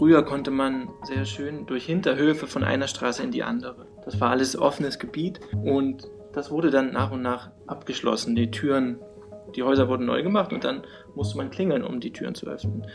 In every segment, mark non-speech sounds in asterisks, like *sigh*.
früher konnte man sehr schön durch Hinterhöfe von einer Straße in die andere. Das war alles offenes Gebiet und das wurde dann nach und nach abgeschlossen. Die Türen, die Häuser wurden neu gemacht und dann musste man klingeln, um die Türen zu öffnen.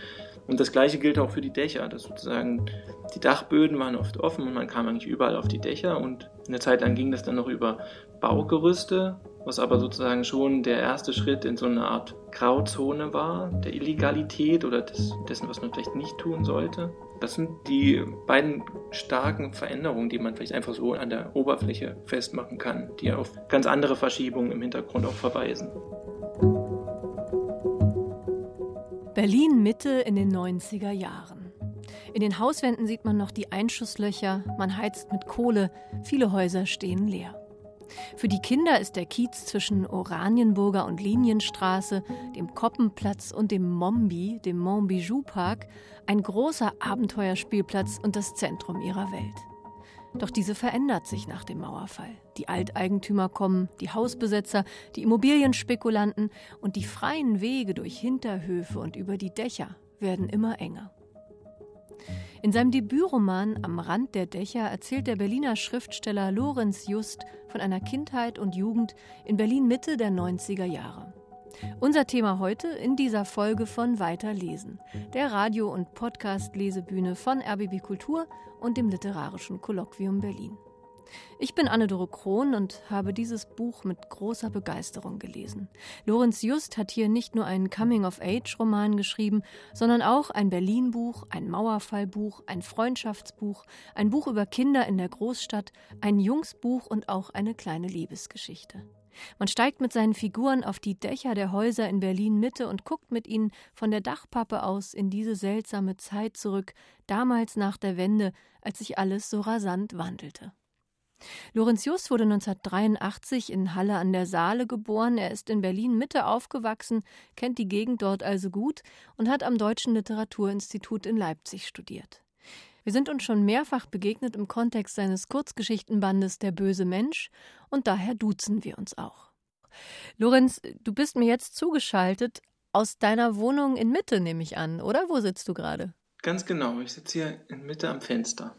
Und das gleiche gilt auch für die Dächer. Das sozusagen die Dachböden waren oft offen und man kam eigentlich überall auf die Dächer und eine Zeit lang ging das dann noch über Baugerüste, was aber sozusagen schon der erste Schritt in so eine Art Grauzone war, der Illegalität oder des, dessen, was man vielleicht nicht tun sollte. Das sind die beiden starken Veränderungen, die man vielleicht einfach so an der Oberfläche festmachen kann, die auf ganz andere Verschiebungen im Hintergrund auch verweisen. Berlin Mitte in den 90er Jahren. In den Hauswänden sieht man noch die Einschusslöcher, man heizt mit Kohle, viele Häuser stehen leer. Für die Kinder ist der Kiez zwischen Oranienburger und Linienstraße, dem Koppenplatz und dem Mombi, dem Montbijou Park, ein großer Abenteuerspielplatz und das Zentrum ihrer Welt. Doch diese verändert sich nach dem Mauerfall. Die Alteigentümer kommen, die Hausbesetzer, die Immobilienspekulanten und die freien Wege durch Hinterhöfe und über die Dächer werden immer enger. In seinem Debütroman Am Rand der Dächer erzählt der Berliner Schriftsteller Lorenz Just von einer Kindheit und Jugend in Berlin Mitte der 90er Jahre. Unser Thema heute in dieser Folge von Weiterlesen, der Radio- und Podcast-Lesebühne von RBB Kultur und dem Literarischen Kolloquium Berlin. Ich bin Anne-Dore Krohn und habe dieses Buch mit großer Begeisterung gelesen. Lorenz Just hat hier nicht nur einen Coming-of-Age-Roman geschrieben, sondern auch ein Berlin-Buch, ein Mauerfall-Buch, ein Freundschaftsbuch, ein Buch über Kinder in der Großstadt, ein Jungsbuch und auch eine kleine Liebesgeschichte. Man steigt mit seinen Figuren auf die Dächer der Häuser in Berlin Mitte und guckt mit ihnen von der Dachpappe aus in diese seltsame Zeit zurück, damals nach der Wende, als sich alles so rasant wandelte. Lorenz Just wurde 1983 in Halle an der Saale geboren. Er ist in Berlin Mitte aufgewachsen, kennt die Gegend dort also gut und hat am Deutschen Literaturinstitut in Leipzig studiert. Wir sind uns schon mehrfach begegnet im Kontext seines Kurzgeschichtenbandes Der böse Mensch und daher duzen wir uns auch. Lorenz, du bist mir jetzt zugeschaltet aus deiner Wohnung in Mitte, nehme ich an, oder? Wo sitzt du gerade? Ganz genau, ich sitze hier in Mitte am Fenster.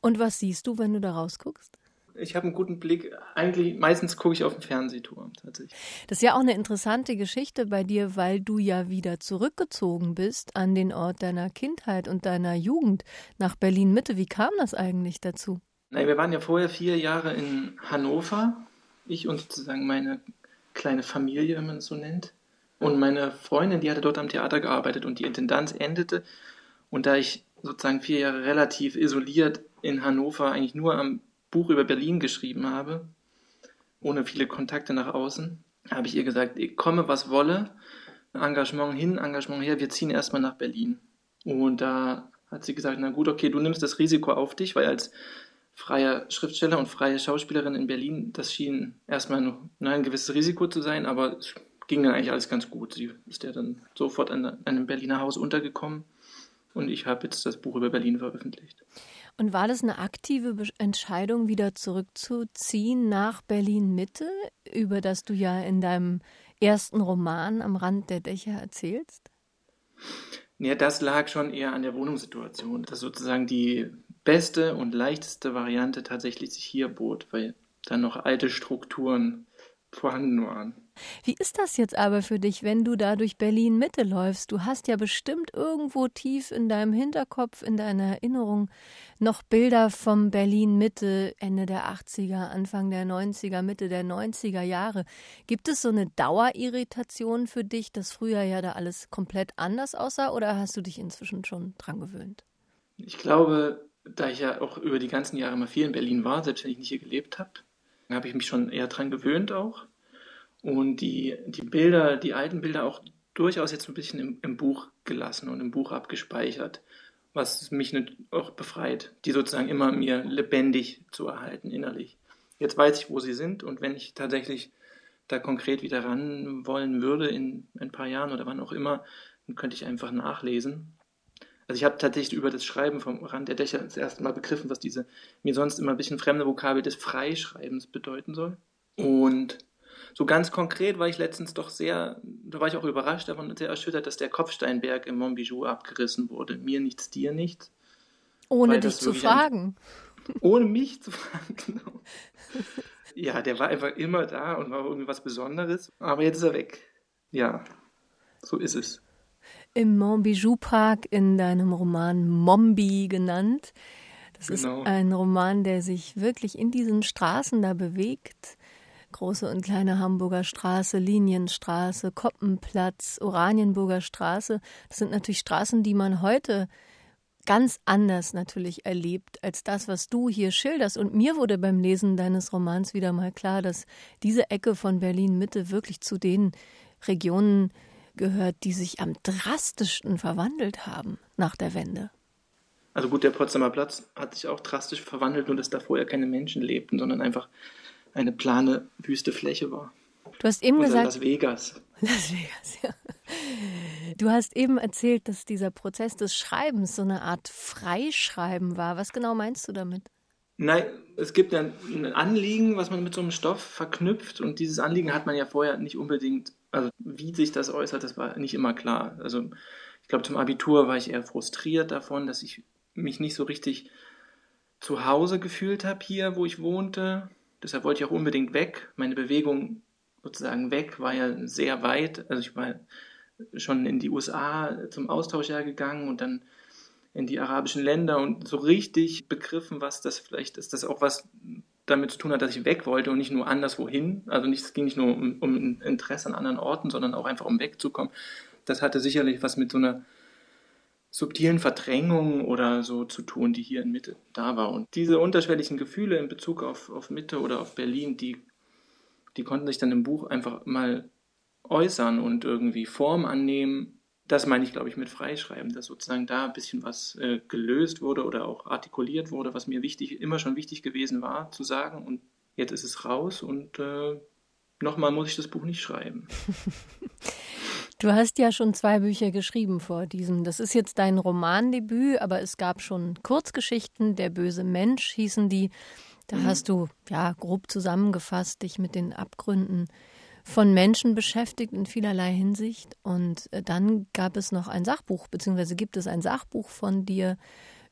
Und was siehst du, wenn du da rausguckst? Ich habe einen guten Blick. Eigentlich, meistens gucke ich auf den Fernsehturm tatsächlich. Das ist ja auch eine interessante Geschichte bei dir, weil du ja wieder zurückgezogen bist an den Ort deiner Kindheit und deiner Jugend nach Berlin Mitte. Wie kam das eigentlich dazu? Nein, wir waren ja vorher vier Jahre in Hannover. Ich und sozusagen meine kleine Familie, wenn man es so nennt. Und meine Freundin, die hatte dort am Theater gearbeitet und die Intendanz endete. Und da ich sozusagen vier Jahre relativ isoliert in Hannover eigentlich nur am Buch über Berlin geschrieben habe, ohne viele Kontakte nach außen, habe ich ihr gesagt, ich komme, was wolle, Engagement hin, Engagement her, wir ziehen erstmal nach Berlin. Und da hat sie gesagt, na gut, okay, du nimmst das Risiko auf dich, weil als freier Schriftsteller und freie Schauspielerin in Berlin, das schien erstmal nur ein gewisses Risiko zu sein, aber es ging dann eigentlich alles ganz gut. Sie ist ja dann sofort an einem Berliner Haus untergekommen und ich habe jetzt das Buch über Berlin veröffentlicht. Und war das eine aktive Entscheidung, wieder zurückzuziehen nach Berlin Mitte, über das du ja in deinem ersten Roman am Rand der Dächer erzählst? Ja, das lag schon eher an der Wohnungssituation, dass sozusagen die beste und leichteste Variante tatsächlich sich hier bot, weil da noch alte Strukturen vorhanden waren. Wie ist das jetzt aber für dich, wenn du da durch Berlin Mitte läufst? Du hast ja bestimmt irgendwo tief in deinem Hinterkopf, in deiner Erinnerung noch Bilder vom Berlin Mitte, Ende der 80er, Anfang der 90er, Mitte der 90er Jahre. Gibt es so eine Dauerirritation für dich, dass früher ja da alles komplett anders aussah oder hast du dich inzwischen schon dran gewöhnt? Ich glaube, da ich ja auch über die ganzen Jahre mal viel in Berlin war, selbst wenn ich nicht hier gelebt habe, habe ich mich schon eher dran gewöhnt auch und die, die Bilder, die alten Bilder auch durchaus jetzt ein bisschen im, im Buch gelassen und im Buch abgespeichert, was mich auch befreit, die sozusagen immer mir lebendig zu erhalten innerlich. Jetzt weiß ich, wo sie sind und wenn ich tatsächlich da konkret wieder ran wollen würde in ein paar Jahren oder wann auch immer, dann könnte ich einfach nachlesen. Also ich habe tatsächlich über das Schreiben vom Rand der Dächer das erste Mal begriffen, was diese mir sonst immer ein bisschen fremde Vokabel des Freischreibens bedeuten soll. Und so ganz konkret war ich letztens doch sehr, da war ich auch überrascht davon und sehr erschüttert, dass der Kopfsteinberg im Montbijou abgerissen wurde. Mir nichts, dir nichts. Ohne dich zu fragen. Ein, ohne mich zu fragen, *laughs* genau. Ja, der war einfach immer da und war irgendwie was Besonderes. Aber jetzt ist er weg. Ja, so ist es. Im Montbijou Park in deinem Roman Mombi genannt. Das genau. ist ein Roman, der sich wirklich in diesen Straßen da bewegt. Große und kleine Hamburger Straße, Linienstraße, Koppenplatz, Oranienburger Straße. Das sind natürlich Straßen, die man heute ganz anders natürlich erlebt als das, was du hier schilderst. Und mir wurde beim Lesen deines Romans wieder mal klar, dass diese Ecke von Berlin Mitte wirklich zu den Regionen gehört, die sich am drastischsten verwandelt haben nach der Wende. Also gut, der Potsdamer Platz hat sich auch drastisch verwandelt, nur dass da vorher keine Menschen lebten, sondern einfach eine plane, wüste Fläche war. Du hast eben Oder gesagt. Las Vegas. Las Vegas, ja. Du hast eben erzählt, dass dieser Prozess des Schreibens so eine Art Freischreiben war. Was genau meinst du damit? Nein, es gibt ein, ein Anliegen, was man mit so einem Stoff verknüpft und dieses Anliegen hat man ja vorher nicht unbedingt, also wie sich das äußert, das war nicht immer klar. Also ich glaube, zum Abitur war ich eher frustriert davon, dass ich mich nicht so richtig zu Hause gefühlt habe hier, wo ich wohnte. Deshalb wollte ich auch unbedingt weg. Meine Bewegung sozusagen weg war ja sehr weit. Also ich war schon in die USA zum Austauschjahr gegangen und dann in die arabischen Länder und so richtig begriffen, was das vielleicht ist, das auch was damit zu tun hat, dass ich weg wollte und nicht nur anderswohin. Also nicht, es ging nicht nur um, um Interesse an anderen Orten, sondern auch einfach um wegzukommen. Das hatte sicherlich was mit so einer subtilen Verdrängung oder so zu tun, die hier in Mitte da war. Und diese unterschwelligen Gefühle in Bezug auf, auf Mitte oder auf Berlin, die, die konnten sich dann im Buch einfach mal äußern und irgendwie Form annehmen das meine ich, glaube ich, mit Freischreiben, dass sozusagen da ein bisschen was äh, gelöst wurde oder auch artikuliert wurde, was mir wichtig, immer schon wichtig gewesen war zu sagen. Und jetzt ist es raus und äh, nochmal muss ich das Buch nicht schreiben. *laughs* Du hast ja schon zwei Bücher geschrieben vor diesem. Das ist jetzt dein Romandebüt, aber es gab schon Kurzgeschichten. Der böse Mensch hießen die. Da mhm. hast du ja grob zusammengefasst dich mit den Abgründen von Menschen beschäftigt in vielerlei Hinsicht. Und äh, dann gab es noch ein Sachbuch, beziehungsweise gibt es ein Sachbuch von dir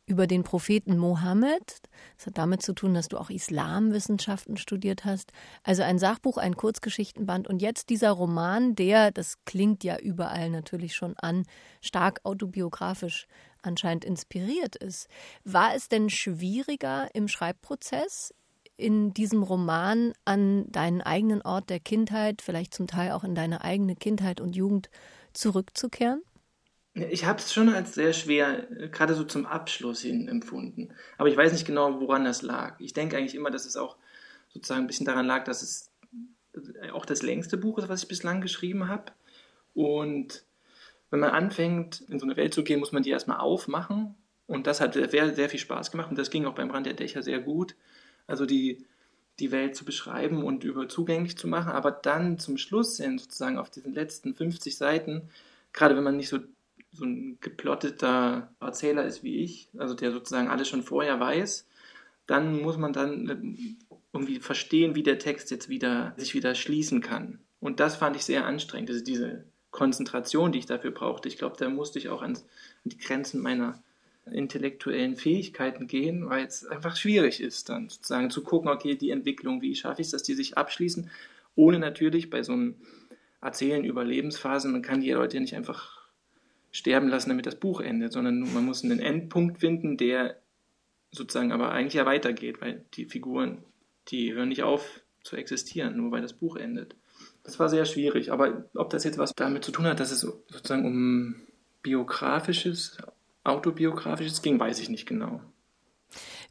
über den Propheten Mohammed. Das hat damit zu tun, dass du auch Islamwissenschaften studiert hast. Also ein Sachbuch, ein Kurzgeschichtenband und jetzt dieser Roman, der, das klingt ja überall natürlich schon an, stark autobiografisch anscheinend inspiriert ist. War es denn schwieriger im Schreibprozess, in diesem Roman an deinen eigenen Ort der Kindheit, vielleicht zum Teil auch in deine eigene Kindheit und Jugend zurückzukehren? Ich habe es schon als sehr schwer, gerade so zum Abschluss hin empfunden. Aber ich weiß nicht genau, woran das lag. Ich denke eigentlich immer, dass es auch sozusagen ein bisschen daran lag, dass es auch das längste Buch ist, was ich bislang geschrieben habe. Und wenn man anfängt, in so eine Welt zu gehen, muss man die erstmal aufmachen. Und das hat sehr, sehr viel Spaß gemacht. Und das ging auch beim Brand der Dächer sehr gut also die, die Welt zu beschreiben und über zugänglich zu machen, aber dann zum Schluss hin, sozusagen auf diesen letzten 50 Seiten, gerade wenn man nicht so, so ein geplotteter Erzähler ist wie ich, also der sozusagen alles schon vorher weiß, dann muss man dann irgendwie verstehen, wie der Text jetzt wieder sich wieder schließen kann. Und das fand ich sehr anstrengend, also diese Konzentration, die ich dafür brauchte. Ich glaube, da musste ich auch an die Grenzen meiner intellektuellen Fähigkeiten gehen, weil es einfach schwierig ist, dann sozusagen zu gucken, okay, die Entwicklung, wie schaffe ich es, dass die sich abschließen, ohne natürlich bei so einem Erzählen über Lebensphasen, man kann die Leute ja nicht einfach sterben lassen, damit das Buch endet, sondern man muss einen Endpunkt finden, der sozusagen aber eigentlich ja weitergeht, weil die Figuren, die hören nicht auf zu existieren, nur weil das Buch endet. Das war sehr schwierig, aber ob das jetzt was damit zu tun hat, dass es sozusagen um biografisches autobiografisches ging, weiß ich nicht genau.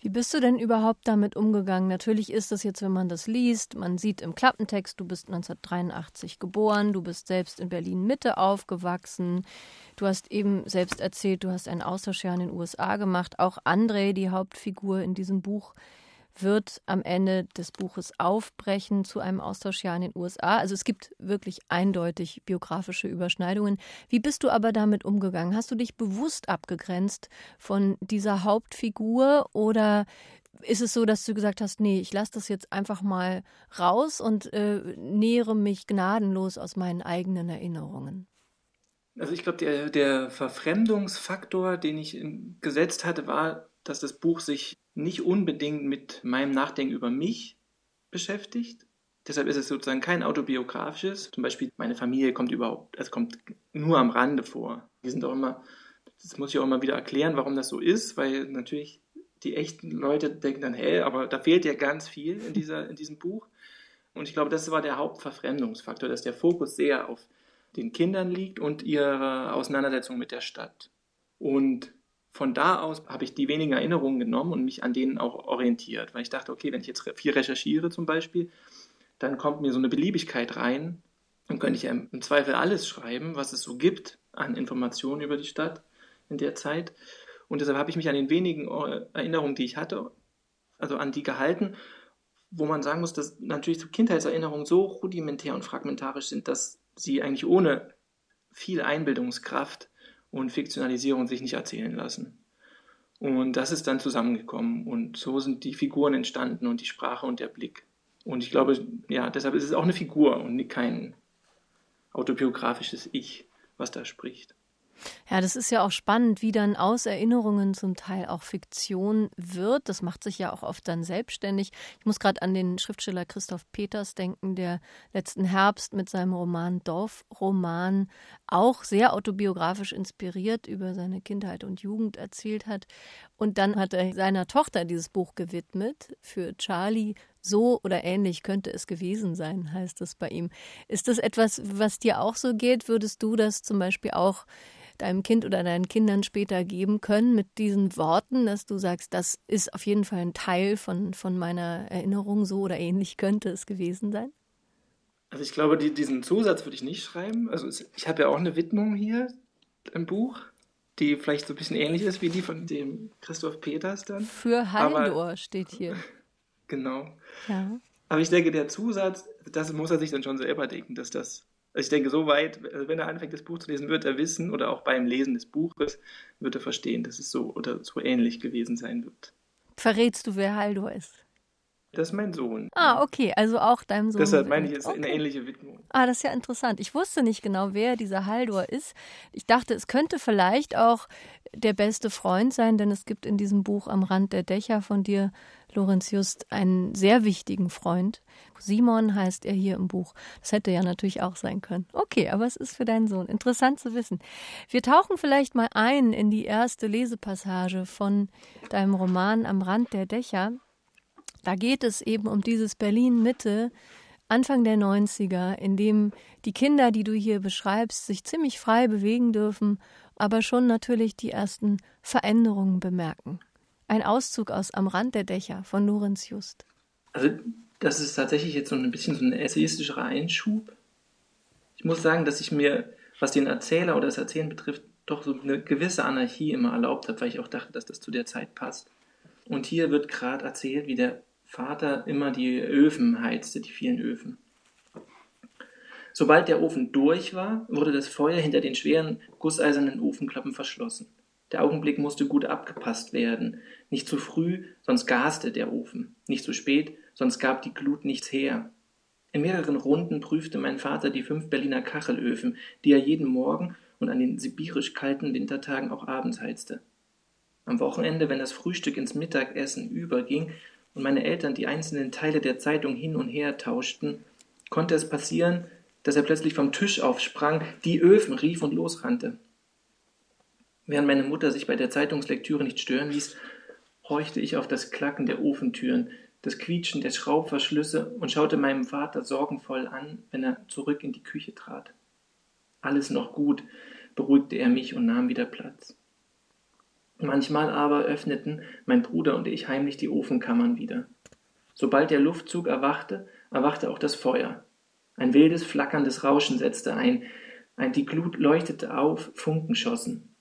Wie bist du denn überhaupt damit umgegangen? Natürlich ist das jetzt, wenn man das liest, man sieht im Klappentext, du bist 1983 geboren, du bist selbst in Berlin Mitte aufgewachsen. Du hast eben selbst erzählt, du hast ein Austauschjahr in den USA gemacht. Auch André, die Hauptfigur in diesem Buch, wird am Ende des Buches aufbrechen zu einem Austauschjahr in den USA. Also es gibt wirklich eindeutig biografische Überschneidungen. Wie bist du aber damit umgegangen? Hast du dich bewusst abgegrenzt von dieser Hauptfigur oder ist es so, dass du gesagt hast, nee, ich lasse das jetzt einfach mal raus und äh, nähere mich gnadenlos aus meinen eigenen Erinnerungen? Also ich glaube, der, der Verfremdungsfaktor, den ich gesetzt hatte, war dass das Buch sich nicht unbedingt mit meinem Nachdenken über mich beschäftigt. Deshalb ist es sozusagen kein autobiografisches. Zum Beispiel meine Familie kommt überhaupt, es kommt nur am Rande vor. Die sind auch immer, das muss ich auch immer wieder erklären, warum das so ist, weil natürlich die echten Leute denken dann, hey, aber da fehlt ja ganz viel in, dieser, in diesem Buch. Und ich glaube, das war der Hauptverfremdungsfaktor, dass der Fokus sehr auf den Kindern liegt und ihre Auseinandersetzung mit der Stadt. Und von da aus habe ich die wenigen Erinnerungen genommen und mich an denen auch orientiert, weil ich dachte, okay, wenn ich jetzt viel recherchiere zum Beispiel, dann kommt mir so eine Beliebigkeit rein, dann könnte ich ja im Zweifel alles schreiben, was es so gibt an Informationen über die Stadt in der Zeit. Und deshalb habe ich mich an den wenigen Erinnerungen, die ich hatte, also an die gehalten, wo man sagen muss, dass natürlich so Kindheitserinnerungen so rudimentär und fragmentarisch sind, dass sie eigentlich ohne viel Einbildungskraft und Fiktionalisierung sich nicht erzählen lassen. Und das ist dann zusammengekommen und so sind die Figuren entstanden und die Sprache und der Blick. Und ich glaube, ja, deshalb ist es auch eine Figur und kein autobiografisches Ich, was da spricht. Ja, das ist ja auch spannend, wie dann aus Erinnerungen zum Teil auch Fiktion wird. Das macht sich ja auch oft dann selbstständig. Ich muss gerade an den Schriftsteller Christoph Peters denken, der letzten Herbst mit seinem Roman Dorfroman auch sehr autobiografisch inspiriert über seine Kindheit und Jugend erzählt hat. Und dann hat er seiner Tochter dieses Buch gewidmet für Charlie so oder ähnlich könnte es gewesen sein, heißt es bei ihm. Ist das etwas, was dir auch so geht? Würdest du das zum Beispiel auch deinem Kind oder deinen Kindern später geben können mit diesen Worten, dass du sagst, das ist auf jeden Fall ein Teil von, von meiner Erinnerung, so oder ähnlich könnte es gewesen sein? Also ich glaube, die, diesen Zusatz würde ich nicht schreiben. Also ich habe ja auch eine Widmung hier im Buch, die vielleicht so ein bisschen ähnlich ist wie die von dem Christoph Peters dann. Für Haldor steht hier. *laughs* Genau. Ja. Aber ich denke, der Zusatz, das muss er sich dann schon selber denken, dass das also ich denke, so weit, also wenn er anfängt, das Buch zu lesen, wird er wissen, oder auch beim Lesen des Buches, wird er verstehen, dass es so oder so ähnlich gewesen sein wird. Verrätst du, wer Haldor ist? Das ist mein Sohn. Ah, okay, also auch deinem Sohn. Deshalb meine ich, es ist okay. eine ähnliche Widmung. Ah, das ist ja interessant. Ich wusste nicht genau, wer dieser Haldor ist. Ich dachte, es könnte vielleicht auch der beste Freund sein, denn es gibt in diesem Buch Am Rand der Dächer von dir, Lorenz Just, einen sehr wichtigen Freund. Simon heißt er hier im Buch. Das hätte ja natürlich auch sein können. Okay, aber es ist für deinen Sohn. Interessant zu wissen. Wir tauchen vielleicht mal ein in die erste Lesepassage von deinem Roman Am Rand der Dächer. Da geht es eben um dieses Berlin Mitte, Anfang der 90er, in dem die Kinder, die du hier beschreibst, sich ziemlich frei bewegen dürfen, aber schon natürlich die ersten Veränderungen bemerken. Ein Auszug aus Am Rand der Dächer von Lorenz Just. Also, das ist tatsächlich jetzt so ein bisschen so ein essayistischer Einschub. Ich muss sagen, dass ich mir, was den Erzähler oder das Erzählen betrifft, doch so eine gewisse Anarchie immer erlaubt habe, weil ich auch dachte, dass das zu der Zeit passt. Und hier wird gerade erzählt, wie der Vater immer die Öfen heizte, die vielen Öfen. Sobald der Ofen durch war, wurde das Feuer hinter den schweren gusseisernen Ofenklappen verschlossen. Der Augenblick musste gut abgepasst werden. Nicht zu früh, sonst gaste der Ofen. Nicht zu spät, sonst gab die Glut nichts her. In mehreren Runden prüfte mein Vater die fünf Berliner Kachelöfen, die er jeden Morgen und an den sibirisch kalten Wintertagen auch abends heizte. Am Wochenende, wenn das Frühstück ins Mittagessen überging, und meine Eltern die einzelnen Teile der Zeitung hin und her tauschten, konnte es passieren, dass er plötzlich vom Tisch aufsprang, die Öfen rief und losrannte. Während meine Mutter sich bei der Zeitungslektüre nicht stören ließ, horchte ich auf das Klacken der Ofentüren, das Quietschen der Schraubverschlüsse und schaute meinem Vater sorgenvoll an, wenn er zurück in die Küche trat. Alles noch gut, beruhigte er mich und nahm wieder Platz. Manchmal aber öffneten mein Bruder und ich heimlich die Ofenkammern wieder. Sobald der Luftzug erwachte, erwachte auch das Feuer. Ein wildes, flackerndes Rauschen setzte ein, die Glut leuchtete auf, Funken schossen.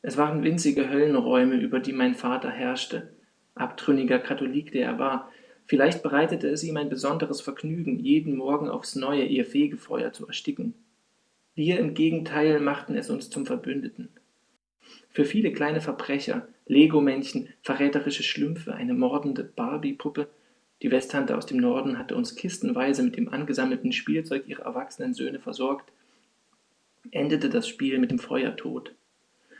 Es waren winzige Höllenräume, über die mein Vater herrschte. Abtrünniger Katholik, der er war, vielleicht bereitete es ihm ein besonderes Vergnügen, jeden Morgen aufs Neue ihr Fegefeuer zu ersticken. Wir im Gegenteil machten es uns zum Verbündeten. Für viele kleine Verbrecher, Lego-Männchen, verräterische Schlümpfe, eine mordende Barbie-Puppe, die Westtante aus dem Norden hatte uns kistenweise mit dem angesammelten Spielzeug ihrer erwachsenen Söhne versorgt, endete das Spiel mit dem Feuertod.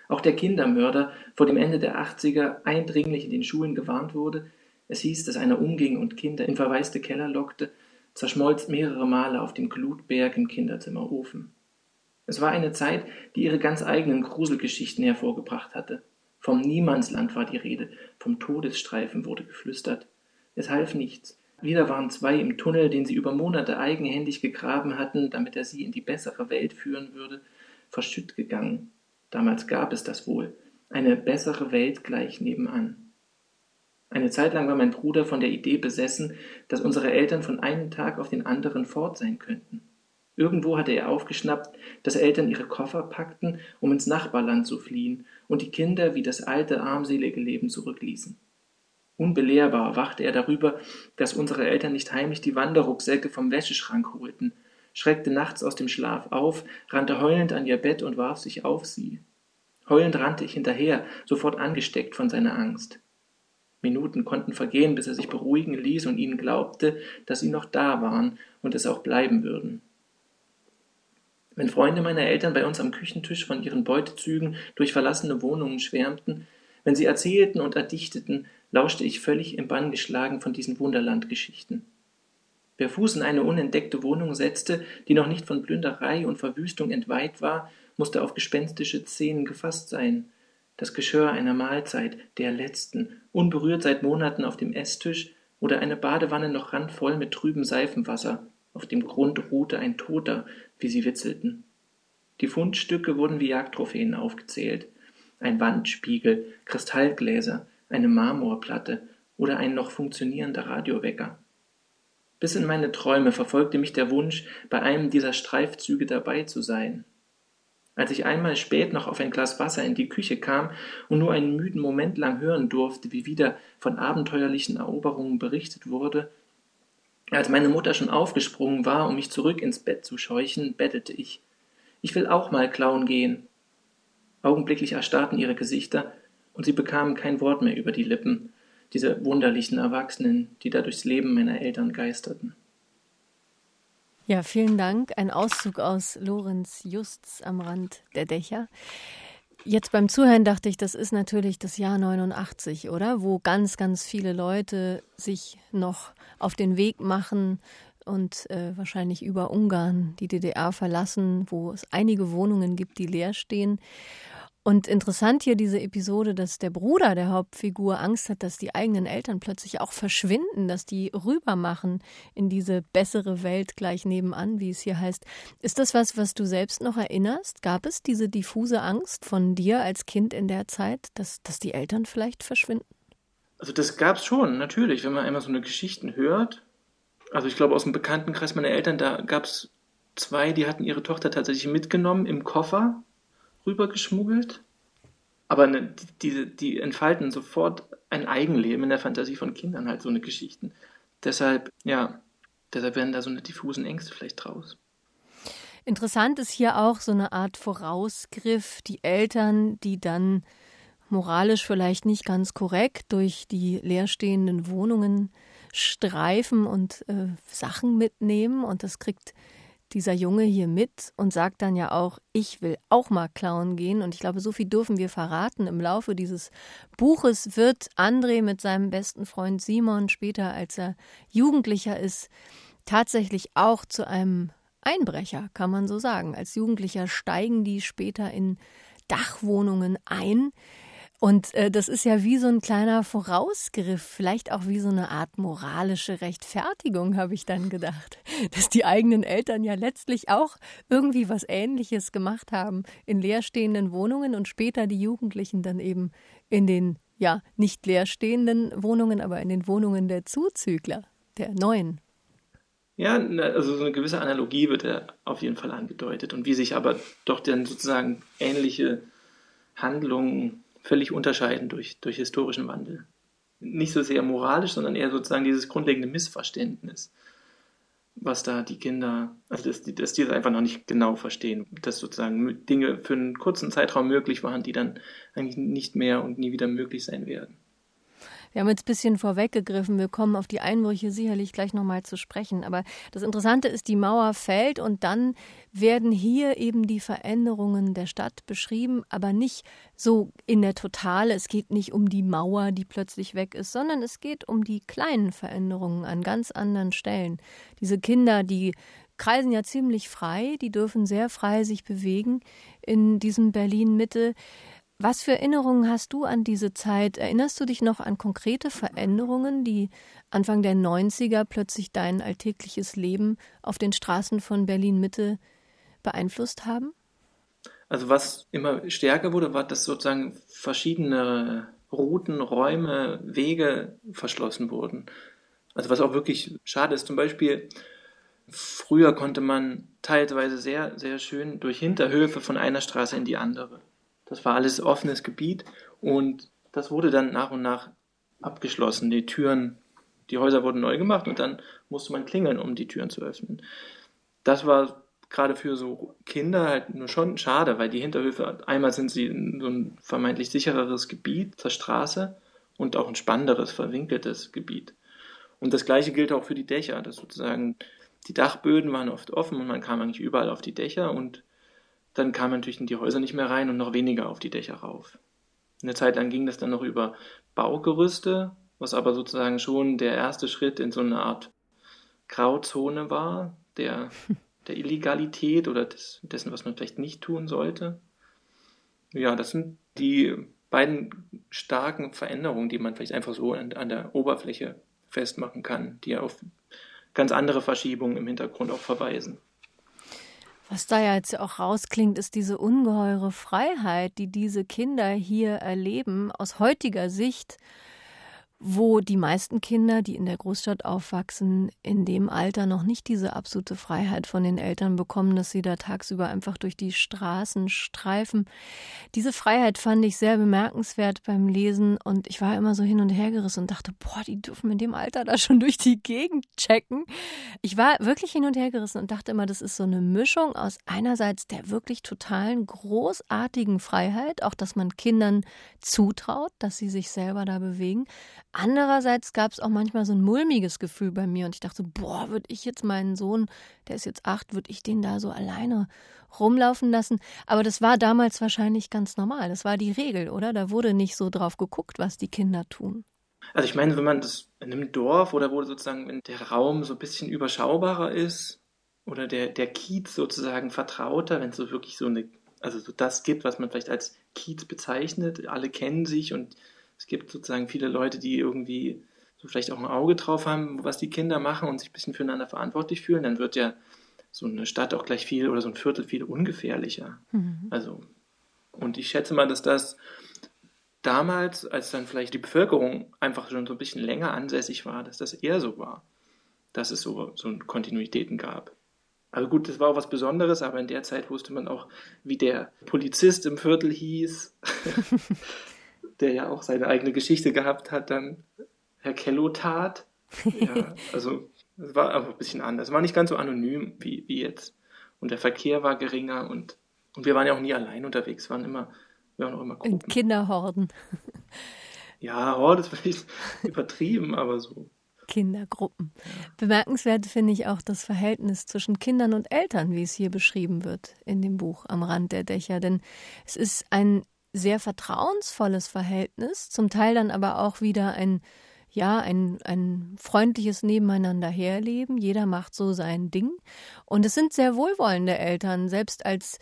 Auch der Kindermörder vor dem Ende der 80er eindringlich in den Schulen gewarnt wurde. Es hieß, dass einer umging und Kinder in verwaiste Keller lockte, zerschmolz mehrere Male auf dem Glutberg im Kinderzimmerofen. Es war eine Zeit, die ihre ganz eigenen Gruselgeschichten hervorgebracht hatte. Vom Niemandsland war die Rede, vom Todesstreifen wurde geflüstert. Es half nichts. Wieder waren zwei im Tunnel, den sie über Monate eigenhändig gegraben hatten, damit er sie in die bessere Welt führen würde, verschütt gegangen. Damals gab es das wohl. Eine bessere Welt gleich nebenan. Eine Zeit lang war mein Bruder von der Idee besessen, dass unsere Eltern von einem Tag auf den anderen fort sein könnten. Irgendwo hatte er aufgeschnappt, dass Eltern ihre Koffer packten, um ins Nachbarland zu fliehen und die Kinder wie das alte armselige Leben zurückließen. Unbelehrbar wachte er darüber, dass unsere Eltern nicht heimlich die Wanderrucksäcke vom Wäscheschrank holten, schreckte nachts aus dem Schlaf auf, rannte heulend an ihr Bett und warf sich auf sie. Heulend rannte ich hinterher, sofort angesteckt von seiner Angst. Minuten konnten vergehen, bis er sich beruhigen ließ und ihnen glaubte, dass sie noch da waren und es auch bleiben würden. Wenn Freunde meiner Eltern bei uns am Küchentisch von ihren Beutezügen durch verlassene Wohnungen schwärmten, wenn sie erzählten und erdichteten, lauschte ich völlig im Bann geschlagen von diesen Wunderlandgeschichten. Wer Fuß in eine unentdeckte Wohnung setzte, die noch nicht von Plünderei und Verwüstung entweiht war, musste auf gespenstische Szenen gefasst sein. Das Geschirr einer Mahlzeit, der letzten, unberührt seit Monaten auf dem Esstisch, oder eine Badewanne noch randvoll mit trübem Seifenwasser, auf dem Grund ruhte ein Toter, wie sie witzelten. Die Fundstücke wurden wie Jagdtrophäen aufgezählt. Ein Wandspiegel, Kristallgläser, eine Marmorplatte oder ein noch funktionierender Radiowecker. Bis in meine Träume verfolgte mich der Wunsch, bei einem dieser Streifzüge dabei zu sein. Als ich einmal spät noch auf ein Glas Wasser in die Küche kam und nur einen müden Moment lang hören durfte, wie wieder von abenteuerlichen Eroberungen berichtet wurde, als meine Mutter schon aufgesprungen war, um mich zurück ins Bett zu scheuchen, bettelte ich. Ich will auch mal klauen gehen. Augenblicklich erstarrten ihre Gesichter, und sie bekamen kein Wort mehr über die Lippen, diese wunderlichen Erwachsenen, die da durchs Leben meiner Eltern geisterten. Ja, vielen Dank. Ein Auszug aus Lorenz Justs am Rand der Dächer. Jetzt beim Zuhören dachte ich, das ist natürlich das Jahr 89, oder? Wo ganz, ganz viele Leute sich noch auf den Weg machen und äh, wahrscheinlich über Ungarn die DDR verlassen, wo es einige Wohnungen gibt, die leer stehen. Und interessant hier diese Episode, dass der Bruder der Hauptfigur Angst hat, dass die eigenen Eltern plötzlich auch verschwinden, dass die rübermachen in diese bessere Welt gleich nebenan, wie es hier heißt. Ist das was, was du selbst noch erinnerst? Gab es diese diffuse Angst von dir als Kind in der Zeit, dass, dass die Eltern vielleicht verschwinden? Also das gab es schon, natürlich, wenn man einmal so eine Geschichten hört. Also ich glaube aus dem Bekanntenkreis meiner Eltern, da gab es zwei, die hatten ihre Tochter tatsächlich mitgenommen im Koffer rübergeschmuggelt. Aber ne, die, die entfalten sofort ein Eigenleben in der Fantasie von Kindern, halt so eine Geschichten. Deshalb, ja, deshalb werden da so eine diffusen Ängste vielleicht draus. Interessant ist hier auch so eine Art Vorausgriff, die Eltern, die dann moralisch vielleicht nicht ganz korrekt durch die leerstehenden Wohnungen streifen und äh, Sachen mitnehmen. Und das kriegt dieser Junge hier mit und sagt dann ja auch, ich will auch mal klauen gehen. Und ich glaube, so viel dürfen wir verraten. Im Laufe dieses Buches wird André mit seinem besten Freund Simon später, als er Jugendlicher ist, tatsächlich auch zu einem Einbrecher, kann man so sagen. Als Jugendlicher steigen die später in Dachwohnungen ein, und äh, das ist ja wie so ein kleiner Vorausgriff, vielleicht auch wie so eine Art moralische Rechtfertigung, habe ich dann gedacht, *laughs* dass die eigenen Eltern ja letztlich auch irgendwie was Ähnliches gemacht haben in leerstehenden Wohnungen und später die Jugendlichen dann eben in den ja nicht leerstehenden Wohnungen, aber in den Wohnungen der Zuzügler, der neuen. Ja, also so eine gewisse Analogie wird ja auf jeden Fall angedeutet und wie sich aber doch dann sozusagen ähnliche Handlungen völlig unterscheiden durch, durch historischen Wandel. Nicht so sehr moralisch, sondern eher sozusagen dieses grundlegende Missverständnis, was da die Kinder, also dass die, dass die das einfach noch nicht genau verstehen, dass sozusagen Dinge für einen kurzen Zeitraum möglich waren, die dann eigentlich nicht mehr und nie wieder möglich sein werden. Wir haben jetzt ein bisschen vorweggegriffen. Wir kommen auf die Einbrüche sicherlich gleich nochmal zu sprechen. Aber das Interessante ist, die Mauer fällt und dann werden hier eben die Veränderungen der Stadt beschrieben, aber nicht so in der Totale. Es geht nicht um die Mauer, die plötzlich weg ist, sondern es geht um die kleinen Veränderungen an ganz anderen Stellen. Diese Kinder, die kreisen ja ziemlich frei, die dürfen sehr frei sich bewegen in diesem Berlin Mitte. Was für Erinnerungen hast du an diese Zeit? Erinnerst du dich noch an konkrete Veränderungen, die Anfang der 90er plötzlich dein alltägliches Leben auf den Straßen von Berlin Mitte beeinflusst haben? Also was immer stärker wurde, war, dass sozusagen verschiedene Routen, Räume, Wege verschlossen wurden. Also was auch wirklich schade ist, zum Beispiel früher konnte man teilweise sehr, sehr schön durch Hinterhöfe von einer Straße in die andere. Das war alles offenes Gebiet und das wurde dann nach und nach abgeschlossen. Die Türen, die Häuser wurden neu gemacht und dann musste man klingeln, um die Türen zu öffnen. Das war gerade für so Kinder halt nur schon schade, weil die Hinterhöfe, einmal sind sie so ein vermeintlich sichereres Gebiet zur Straße und auch ein spannenderes, verwinkeltes Gebiet. Und das gleiche gilt auch für die Dächer, dass sozusagen die Dachböden waren oft offen und man kam eigentlich überall auf die Dächer und dann kam man natürlich in die Häuser nicht mehr rein und noch weniger auf die Dächer rauf. Eine Zeit lang ging das dann noch über Baugerüste, was aber sozusagen schon der erste Schritt in so eine Art Grauzone war, der, *laughs* der Illegalität oder des, dessen, was man vielleicht nicht tun sollte. Ja, das sind die beiden starken Veränderungen, die man vielleicht einfach so an, an der Oberfläche festmachen kann, die ja auf ganz andere Verschiebungen im Hintergrund auch verweisen. Was da ja jetzt auch rausklingt, ist diese ungeheure Freiheit, die diese Kinder hier erleben, aus heutiger Sicht wo die meisten Kinder, die in der Großstadt aufwachsen, in dem Alter noch nicht diese absolute Freiheit von den Eltern bekommen, dass sie da tagsüber einfach durch die Straßen streifen. Diese Freiheit fand ich sehr bemerkenswert beim Lesen und ich war immer so hin und her gerissen und dachte, boah, die dürfen in dem Alter da schon durch die Gegend checken. Ich war wirklich hin und her gerissen und dachte immer, das ist so eine Mischung aus einerseits der wirklich totalen großartigen Freiheit, auch dass man Kindern zutraut, dass sie sich selber da bewegen, Andererseits gab es auch manchmal so ein mulmiges Gefühl bei mir und ich dachte, boah, würde ich jetzt meinen Sohn, der ist jetzt acht, würde ich den da so alleine rumlaufen lassen? Aber das war damals wahrscheinlich ganz normal. Das war die Regel, oder? Da wurde nicht so drauf geguckt, was die Kinder tun. Also ich meine, wenn man das in einem Dorf oder wo sozusagen der Raum so ein bisschen überschaubarer ist oder der, der Kiez sozusagen vertrauter, wenn es so wirklich so eine, also so das gibt, was man vielleicht als Kiez bezeichnet, alle kennen sich und es gibt sozusagen viele Leute, die irgendwie so vielleicht auch ein Auge drauf haben, was die Kinder machen und sich ein bisschen füreinander verantwortlich fühlen, dann wird ja so eine Stadt auch gleich viel oder so ein Viertel viel ungefährlicher. Mhm. Also, und ich schätze mal, dass das damals, als dann vielleicht die Bevölkerung einfach schon so ein bisschen länger ansässig war, dass das eher so war, dass es so, so Kontinuitäten gab. Also gut, das war auch was Besonderes, aber in der Zeit wusste man auch, wie der Polizist im Viertel hieß. *laughs* der ja auch seine eigene Geschichte gehabt hat, dann Herr Kellotat. Ja, *laughs* also es war einfach ein bisschen anders. Es war nicht ganz so anonym wie, wie jetzt. Und der Verkehr war geringer und, und wir waren ja auch nie allein unterwegs, waren immer, wir waren auch immer Gruppen. In Kinderhorden. *laughs* Ja, Horde ist vielleicht übertrieben, aber so. Kindergruppen. Bemerkenswert finde ich auch das Verhältnis zwischen Kindern und Eltern, wie es hier beschrieben wird in dem Buch Am Rand der Dächer. Denn es ist ein sehr vertrauensvolles Verhältnis, zum Teil dann aber auch wieder ein ja, ein, ein freundliches Nebeneinander herleben. Jeder macht so sein Ding. Und es sind sehr wohlwollende Eltern, selbst als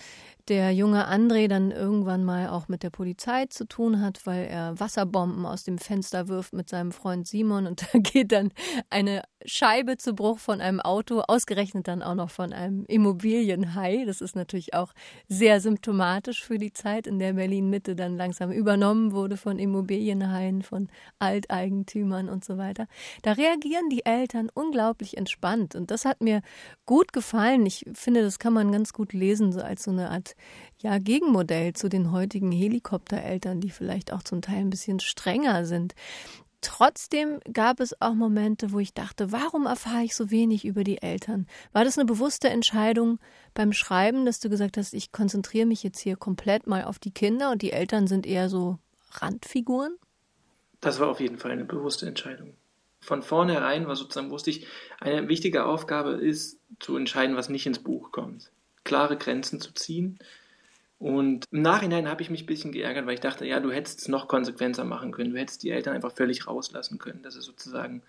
der junge André dann irgendwann mal auch mit der Polizei zu tun hat, weil er Wasserbomben aus dem Fenster wirft mit seinem Freund Simon und *laughs* da geht dann eine Scheibe zu Bruch von einem Auto, ausgerechnet dann auch noch von einem Immobilienhai. Das ist natürlich auch sehr symptomatisch für die Zeit, in der Berlin Mitte dann langsam übernommen wurde von Immobilienhaien, von Alteigentümern und so weiter. Da reagieren die Eltern unglaublich entspannt und das hat mir gut gefallen. Ich finde, das kann man ganz gut lesen, so als so eine Art ja, Gegenmodell zu den heutigen Helikoptereltern, die vielleicht auch zum Teil ein bisschen strenger sind. Trotzdem gab es auch Momente, wo ich dachte, warum erfahre ich so wenig über die Eltern? War das eine bewusste Entscheidung beim Schreiben, dass du gesagt hast, ich konzentriere mich jetzt hier komplett mal auf die Kinder und die Eltern sind eher so Randfiguren? Das war auf jeden Fall eine bewusste Entscheidung. Von vornherein war sozusagen, wusste ich, eine wichtige Aufgabe ist, zu entscheiden, was nicht ins Buch kommt. Klare Grenzen zu ziehen. Und im Nachhinein habe ich mich ein bisschen geärgert, weil ich dachte, ja, du hättest es noch konsequenter machen können. Du hättest die Eltern einfach völlig rauslassen können. Das ist sozusagen.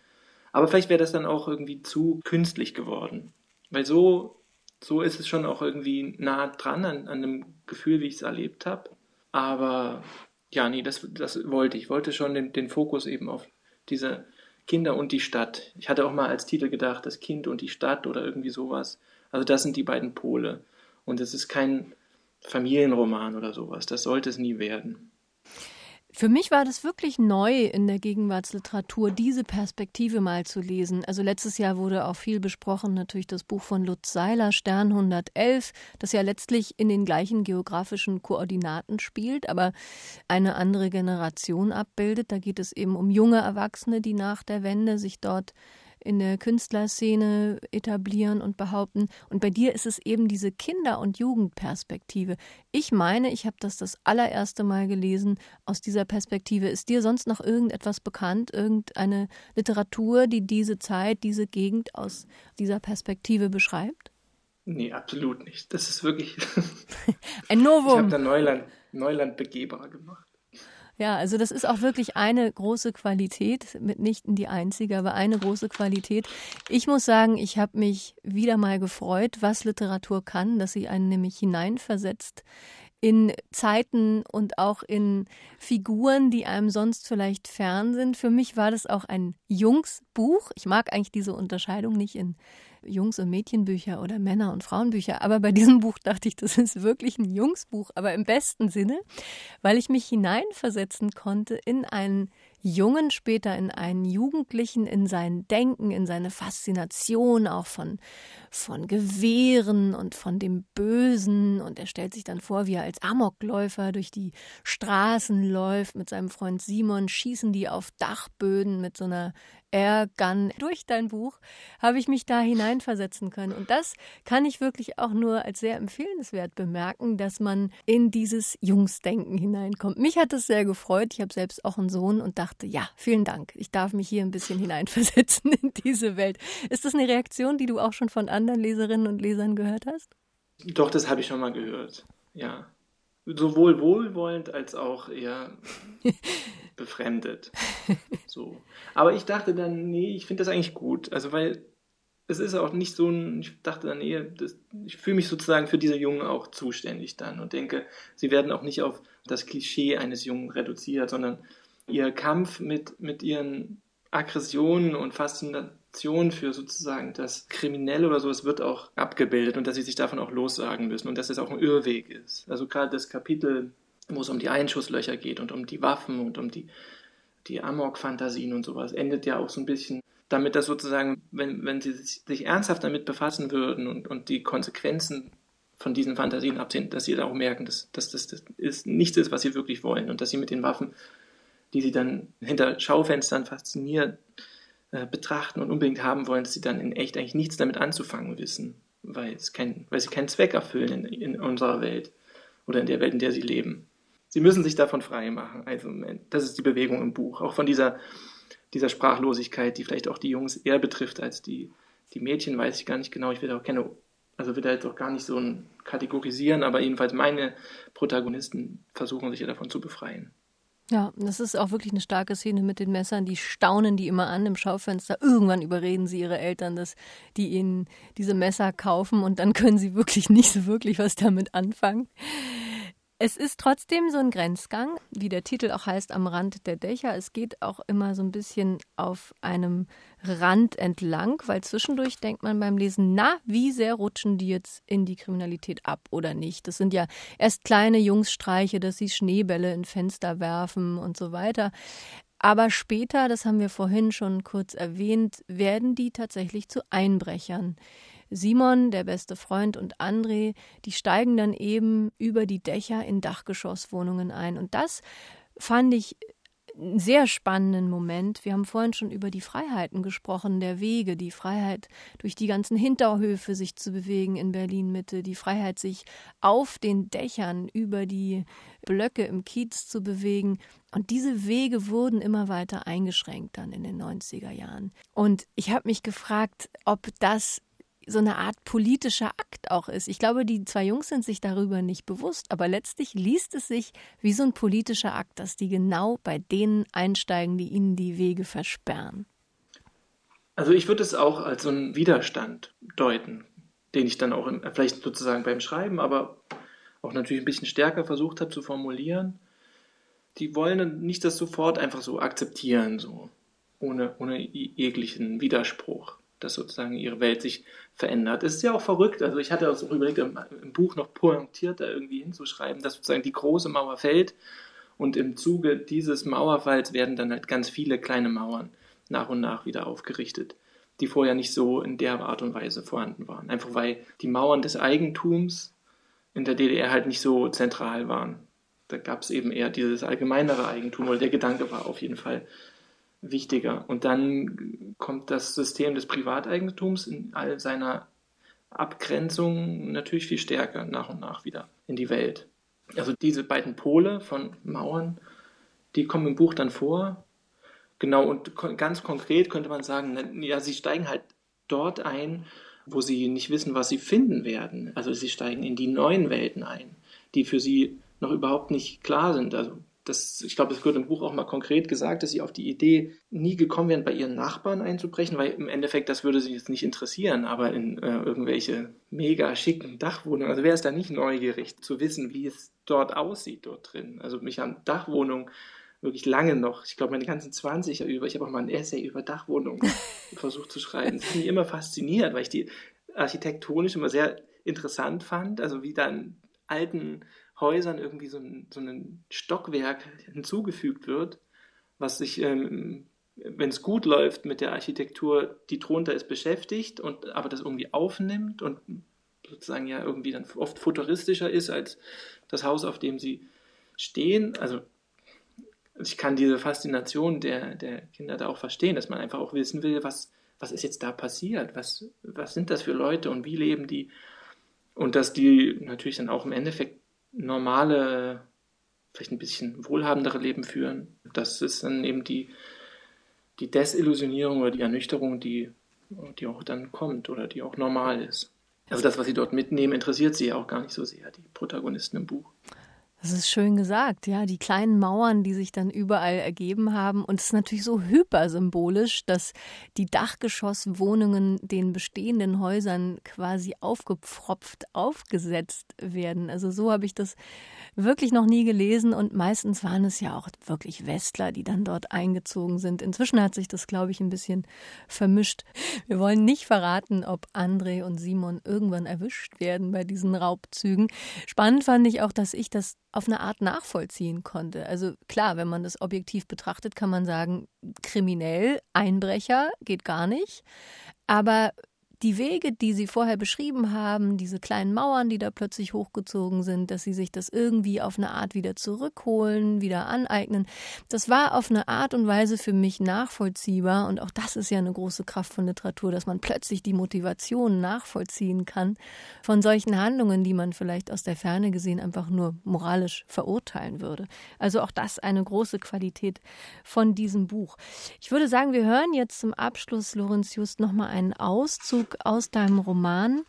Aber vielleicht wäre das dann auch irgendwie zu künstlich geworden. Weil so, so ist es schon auch irgendwie nah dran an, an dem Gefühl, wie ich es erlebt habe. Aber ja, nee, das, das wollte ich. Ich wollte schon den, den Fokus eben auf diese Kinder und die Stadt. Ich hatte auch mal als Titel gedacht, das Kind und die Stadt oder irgendwie sowas. Also das sind die beiden Pole. Und es ist kein Familienroman oder sowas. Das sollte es nie werden. Für mich war das wirklich neu in der Gegenwartsliteratur, diese Perspektive mal zu lesen. Also letztes Jahr wurde auch viel besprochen, natürlich das Buch von Lutz Seiler, Stern 111, das ja letztlich in den gleichen geografischen Koordinaten spielt, aber eine andere Generation abbildet. Da geht es eben um junge Erwachsene, die nach der Wende sich dort in der Künstlerszene etablieren und behaupten. Und bei dir ist es eben diese Kinder- und Jugendperspektive. Ich meine, ich habe das das allererste Mal gelesen aus dieser Perspektive. Ist dir sonst noch irgendetwas bekannt, irgendeine Literatur, die diese Zeit, diese Gegend aus dieser Perspektive beschreibt? Nee, absolut nicht. Das ist wirklich *laughs* ein Novum. Ich habe da Neuland, Neuland begehbar gemacht. Ja, also das ist auch wirklich eine große Qualität, mitnichten die einzige, aber eine große Qualität. Ich muss sagen, ich habe mich wieder mal gefreut, was Literatur kann, dass sie einen nämlich hineinversetzt in Zeiten und auch in Figuren, die einem sonst vielleicht fern sind. Für mich war das auch ein Jungsbuch. Ich mag eigentlich diese Unterscheidung nicht in Jungs- und Mädchenbücher oder Männer- und Frauenbücher. Aber bei diesem Buch dachte ich, das ist wirklich ein Jungsbuch, aber im besten Sinne, weil ich mich hineinversetzen konnte in einen Jungen, später in einen Jugendlichen, in sein Denken, in seine Faszination auch von, von Gewehren und von dem Bösen. Und er stellt sich dann vor, wie er als Amokläufer durch die Straßen läuft mit seinem Freund Simon, schießen die auf Dachböden mit so einer Airgun. Durch dein Buch habe ich mich da hineinversetzen können. Und das kann ich wirklich auch nur als sehr empfehlenswert bemerken, dass man in dieses Jungsdenken hineinkommt. Mich hat es sehr gefreut. Ich habe selbst auch einen Sohn und dachte, ja, vielen Dank. Ich darf mich hier ein bisschen hineinversetzen in diese Welt. Ist das eine Reaktion, die du auch schon von anderen Leserinnen und Lesern gehört hast? Doch, das habe ich schon mal gehört. Ja. Sowohl wohlwollend als auch eher *laughs* befremdet. So. Aber ich dachte dann, nee, ich finde das eigentlich gut. Also, weil es ist auch nicht so ein, ich dachte dann eher, das, ich fühle mich sozusagen für diese Jungen auch zuständig dann und denke, sie werden auch nicht auf das Klischee eines Jungen reduziert, sondern ihr Kampf mit, mit ihren Aggressionen und Faszinationen für sozusagen das Kriminelle oder so, es wird auch abgebildet und dass sie sich davon auch lossagen müssen und dass es auch ein Irrweg ist. Also gerade das Kapitel wo es um die Einschusslöcher geht und um die Waffen und um die, die Amok-Fantasien und sowas, endet ja auch so ein bisschen damit, dass sozusagen, wenn, wenn sie sich, sich ernsthaft damit befassen würden und, und die Konsequenzen von diesen Fantasien absehen, dass sie dann auch merken, dass, dass das, das ist, nichts ist, was sie wirklich wollen und dass sie mit den Waffen, die sie dann hinter Schaufenstern fasziniert äh, betrachten und unbedingt haben wollen, dass sie dann in echt eigentlich nichts damit anzufangen wissen, weil, kein, weil sie keinen Zweck erfüllen in, in unserer Welt oder in der Welt, in der sie leben. Sie müssen sich davon frei machen. Also das ist die Bewegung im Buch. Auch von dieser, dieser Sprachlosigkeit, die vielleicht auch die Jungs eher betrifft als die, die Mädchen, weiß ich gar nicht genau. Ich will auch keine, also will da jetzt auch gar nicht so ein kategorisieren, aber jedenfalls meine Protagonisten versuchen sich ja davon zu befreien. Ja, das ist auch wirklich eine starke Szene mit den Messern. Die staunen die immer an im Schaufenster. Irgendwann überreden sie ihre Eltern, dass die ihnen diese Messer kaufen und dann können sie wirklich nicht so wirklich was damit anfangen. Es ist trotzdem so ein Grenzgang, wie der Titel auch heißt, am Rand der Dächer. Es geht auch immer so ein bisschen auf einem Rand entlang, weil zwischendurch denkt man beim Lesen, na, wie sehr rutschen die jetzt in die Kriminalität ab oder nicht? Das sind ja erst kleine Jungsstreiche, dass sie Schneebälle in Fenster werfen und so weiter. Aber später, das haben wir vorhin schon kurz erwähnt, werden die tatsächlich zu Einbrechern. Simon, der beste Freund, und André, die steigen dann eben über die Dächer in Dachgeschosswohnungen ein. Und das fand ich einen sehr spannenden Moment. Wir haben vorhin schon über die Freiheiten gesprochen, der Wege, die Freiheit, durch die ganzen Hinterhöfe sich zu bewegen in Berlin Mitte, die Freiheit, sich auf den Dächern über die Blöcke im Kiez zu bewegen. Und diese Wege wurden immer weiter eingeschränkt dann in den 90er Jahren. Und ich habe mich gefragt, ob das so eine Art politischer Akt auch ist. Ich glaube, die zwei Jungs sind sich darüber nicht bewusst, aber letztlich liest es sich wie so ein politischer Akt, dass die genau bei denen einsteigen, die ihnen die Wege versperren. Also ich würde es auch als so einen Widerstand deuten, den ich dann auch in, vielleicht sozusagen beim Schreiben, aber auch natürlich ein bisschen stärker versucht habe zu formulieren. Die wollen nicht das sofort einfach so akzeptieren, so ohne, ohne jeglichen Widerspruch dass sozusagen ihre Welt sich verändert. Es ist ja auch verrückt. Also ich hatte auch überlegt, im, im Buch noch pointierter irgendwie hinzuschreiben, dass sozusagen die große Mauer fällt und im Zuge dieses Mauerfalls werden dann halt ganz viele kleine Mauern nach und nach wieder aufgerichtet, die vorher nicht so in der Art und Weise vorhanden waren. Einfach weil die Mauern des Eigentums in der DDR halt nicht so zentral waren. Da gab es eben eher dieses allgemeinere Eigentum, oder der Gedanke war auf jeden Fall wichtiger. Und dann kommt das System des Privateigentums in all seiner Abgrenzung natürlich viel stärker nach und nach wieder in die Welt. Also diese beiden Pole von Mauern, die kommen im Buch dann vor. Genau, und ganz konkret könnte man sagen, ja, sie steigen halt dort ein, wo sie nicht wissen, was sie finden werden. Also sie steigen in die neuen Welten ein, die für sie noch überhaupt nicht klar sind. Also das, ich glaube, es wird im Buch auch mal konkret gesagt, dass sie auf die Idee nie gekommen wären, bei ihren Nachbarn einzubrechen, weil im Endeffekt das würde sie jetzt nicht interessieren, aber in äh, irgendwelche mega schicken Dachwohnungen, also wer ist da nicht neugierig zu wissen, wie es dort aussieht dort drin? Also mich an Dachwohnungen wirklich lange noch, ich glaube meine ganzen 20 Jahre über, ich habe auch mal ein Essay über Dachwohnungen *laughs* versucht zu schreiben. Das hat mich immer fasziniert, weil ich die architektonisch immer sehr interessant fand, also wie dann alten Häusern irgendwie so ein, so ein Stockwerk hinzugefügt wird, was sich, ähm, wenn es gut läuft mit der Architektur, die drunter ist beschäftigt und aber das irgendwie aufnimmt und sozusagen ja irgendwie dann oft futuristischer ist als das Haus, auf dem sie stehen. Also ich kann diese Faszination der, der Kinder da auch verstehen, dass man einfach auch wissen will, was, was ist jetzt da passiert, was, was sind das für Leute und wie leben die und dass die natürlich dann auch im Endeffekt normale, vielleicht ein bisschen wohlhabendere Leben führen. Das ist dann eben die, die Desillusionierung oder die Ernüchterung, die, die auch dann kommt oder die auch normal ist. Also das, was sie dort mitnehmen, interessiert sie ja auch gar nicht so sehr, die Protagonisten im Buch. Das ist schön gesagt, ja, die kleinen Mauern, die sich dann überall ergeben haben. Und es ist natürlich so hypersymbolisch, dass die Dachgeschosswohnungen den bestehenden Häusern quasi aufgepfropft aufgesetzt werden. Also so habe ich das wirklich noch nie gelesen und meistens waren es ja auch wirklich Westler, die dann dort eingezogen sind. Inzwischen hat sich das, glaube ich, ein bisschen vermischt. Wir wollen nicht verraten, ob André und Simon irgendwann erwischt werden bei diesen Raubzügen. Spannend fand ich auch, dass ich das auf eine Art nachvollziehen konnte. Also klar, wenn man das objektiv betrachtet, kann man sagen, kriminell, Einbrecher geht gar nicht. Aber die Wege, die Sie vorher beschrieben haben, diese kleinen Mauern, die da plötzlich hochgezogen sind, dass Sie sich das irgendwie auf eine Art wieder zurückholen, wieder aneignen, das war auf eine Art und Weise für mich nachvollziehbar. Und auch das ist ja eine große Kraft von Literatur, dass man plötzlich die Motivation nachvollziehen kann von solchen Handlungen, die man vielleicht aus der Ferne gesehen einfach nur moralisch verurteilen würde. Also auch das eine große Qualität von diesem Buch. Ich würde sagen, wir hören jetzt zum Abschluss, Lorenz Just, nochmal einen Auszug aus deinem Roman.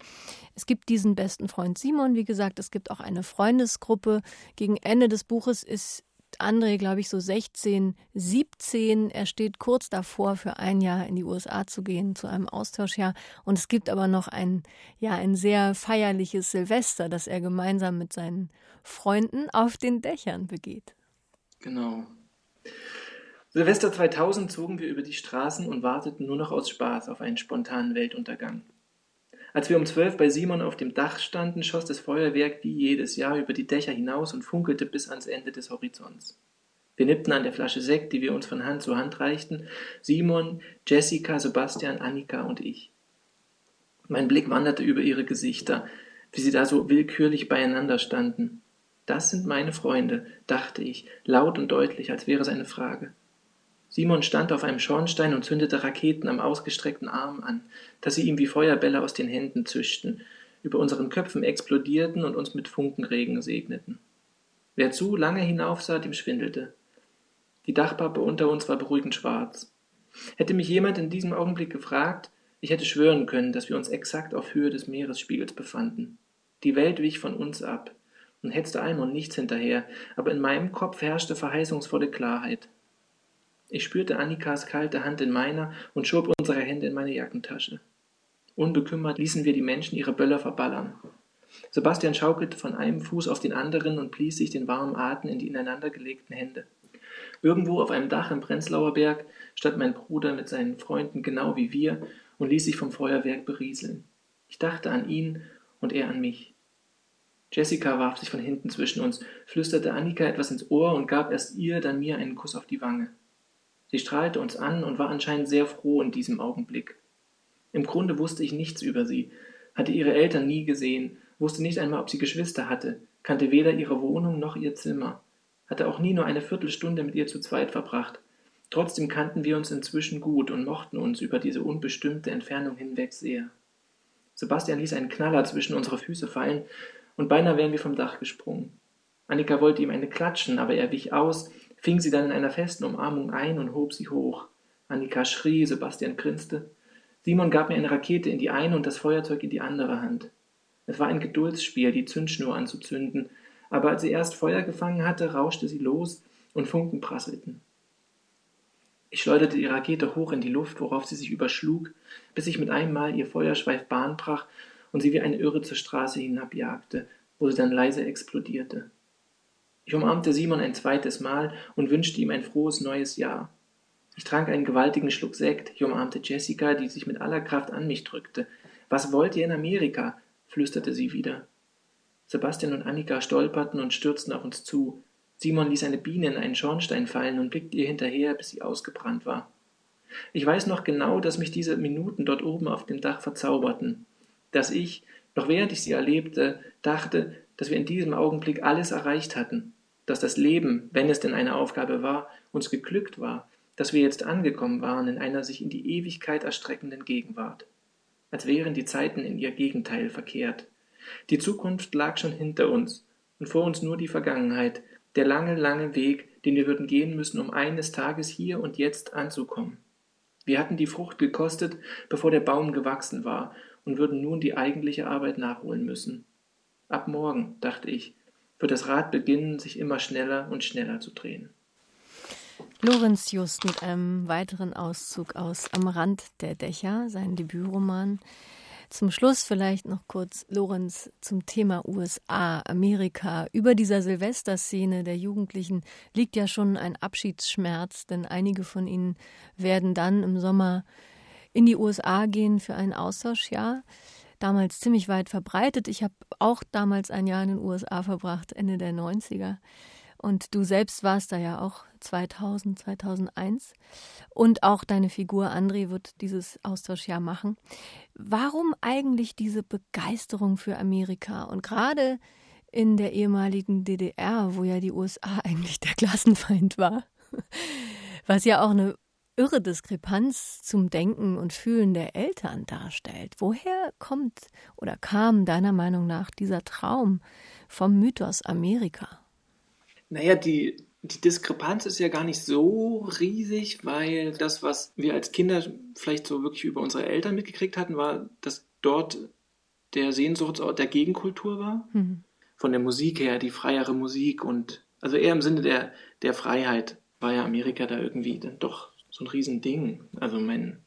Es gibt diesen besten Freund Simon, wie gesagt, es gibt auch eine Freundesgruppe. Gegen Ende des Buches ist André, glaube ich, so 16, 17. Er steht kurz davor, für ein Jahr in die USA zu gehen, zu einem Austauschjahr. Und es gibt aber noch ein, ja, ein sehr feierliches Silvester, das er gemeinsam mit seinen Freunden auf den Dächern begeht. Genau. Silvester 2000 zogen wir über die Straßen und warteten nur noch aus Spaß auf einen spontanen Weltuntergang. Als wir um zwölf bei Simon auf dem Dach standen, schoss das Feuerwerk wie jedes Jahr über die Dächer hinaus und funkelte bis ans Ende des Horizonts. Wir nippten an der Flasche Sekt, die wir uns von Hand zu Hand reichten, Simon, Jessica, Sebastian, Annika und ich. Mein Blick wanderte über ihre Gesichter, wie sie da so willkürlich beieinander standen. Das sind meine Freunde, dachte ich, laut und deutlich, als wäre es eine Frage. Simon stand auf einem Schornstein und zündete Raketen am ausgestreckten Arm an, dass sie ihm wie Feuerbälle aus den Händen zischten, über unseren Köpfen explodierten und uns mit Funkenregen segneten. Wer zu lange hinaufsah, dem schwindelte. Die Dachpappe unter uns war beruhigend schwarz. Hätte mich jemand in diesem Augenblick gefragt, ich hätte schwören können, dass wir uns exakt auf Höhe des Meeresspiegels befanden. Die Welt wich von uns ab und hetzte allem und nichts hinterher, aber in meinem Kopf herrschte verheißungsvolle Klarheit. Ich spürte Annikas kalte Hand in meiner und schob unsere Hände in meine Jackentasche. Unbekümmert ließen wir die Menschen ihre Böller verballern. Sebastian schaukelte von einem Fuß auf den anderen und blies sich den warmen Atem in die ineinandergelegten Hände. Irgendwo auf einem Dach im Prenzlauer Berg stand mein Bruder mit seinen Freunden genau wie wir und ließ sich vom Feuerwerk berieseln. Ich dachte an ihn und er an mich. Jessica warf sich von hinten zwischen uns, flüsterte Annika etwas ins Ohr und gab erst ihr, dann mir einen Kuss auf die Wange. Sie strahlte uns an und war anscheinend sehr froh in diesem Augenblick. Im Grunde wusste ich nichts über sie, hatte ihre Eltern nie gesehen, wusste nicht einmal, ob sie Geschwister hatte, kannte weder ihre Wohnung noch ihr Zimmer, hatte auch nie nur eine Viertelstunde mit ihr zu zweit verbracht. Trotzdem kannten wir uns inzwischen gut und mochten uns über diese unbestimmte Entfernung hinweg sehr. Sebastian ließ einen Knaller zwischen unsere Füße fallen, und beinahe wären wir vom Dach gesprungen. Annika wollte ihm eine klatschen, aber er wich aus, fing sie dann in einer festen Umarmung ein und hob sie hoch. Annika schrie, Sebastian grinste. Simon gab mir eine Rakete in die eine und das Feuerzeug in die andere Hand. Es war ein Geduldsspiel, die Zündschnur anzuzünden, aber als sie erst Feuer gefangen hatte, rauschte sie los und Funken prasselten. Ich schleuderte die Rakete hoch in die Luft, worauf sie sich überschlug, bis sich mit einem Mal ihr Feuerschweif Bahn brach und sie wie eine Irre zur Straße hinabjagte, wo sie dann leise explodierte. Ich umarmte Simon ein zweites Mal und wünschte ihm ein frohes neues Jahr. Ich trank einen gewaltigen Schluck Sekt, ich umarmte Jessica, die sich mit aller Kraft an mich drückte. Was wollt ihr in Amerika? flüsterte sie wieder. Sebastian und Annika stolperten und stürzten auf uns zu. Simon ließ eine Biene in einen Schornstein fallen und blickte ihr hinterher, bis sie ausgebrannt war. Ich weiß noch genau, dass mich diese Minuten dort oben auf dem Dach verzauberten, dass ich, noch während ich sie erlebte, dachte, dass wir in diesem Augenblick alles erreicht hatten, dass das Leben, wenn es denn eine Aufgabe war, uns geglückt war, dass wir jetzt angekommen waren in einer sich in die Ewigkeit erstreckenden Gegenwart, als wären die Zeiten in ihr Gegenteil verkehrt. Die Zukunft lag schon hinter uns und vor uns nur die Vergangenheit, der lange, lange Weg, den wir würden gehen müssen, um eines Tages hier und jetzt anzukommen. Wir hatten die Frucht gekostet, bevor der Baum gewachsen war, und würden nun die eigentliche Arbeit nachholen müssen. Ab morgen, dachte ich, wird das Rad beginnen, sich immer schneller und schneller zu drehen. Lorenz Just mit einem weiteren Auszug aus Am Rand der Dächer, sein Debütroman. Zum Schluss vielleicht noch kurz, Lorenz, zum Thema USA, Amerika. Über dieser Silvesterszene der Jugendlichen liegt ja schon ein Abschiedsschmerz, denn einige von ihnen werden dann im Sommer in die USA gehen für ein Austauschjahr damals ziemlich weit verbreitet. Ich habe auch damals ein Jahr in den USA verbracht, Ende der 90er. Und du selbst warst da ja auch 2000, 2001. Und auch deine Figur André wird dieses Austauschjahr machen. Warum eigentlich diese Begeisterung für Amerika? Und gerade in der ehemaligen DDR, wo ja die USA *laughs* eigentlich der Klassenfeind war, was ja auch eine irre Diskrepanz zum Denken und Fühlen der Eltern darstellt. Woher kommt oder kam deiner Meinung nach dieser Traum vom Mythos Amerika? Naja, die, die Diskrepanz ist ja gar nicht so riesig, weil das, was wir als Kinder vielleicht so wirklich über unsere Eltern mitgekriegt hatten, war, dass dort der Sehnsuchtsort der Gegenkultur war. Mhm. Von der Musik her, die freiere Musik und also eher im Sinne der, der Freiheit war ja Amerika da irgendwie dann doch ein Riesending. Also mein,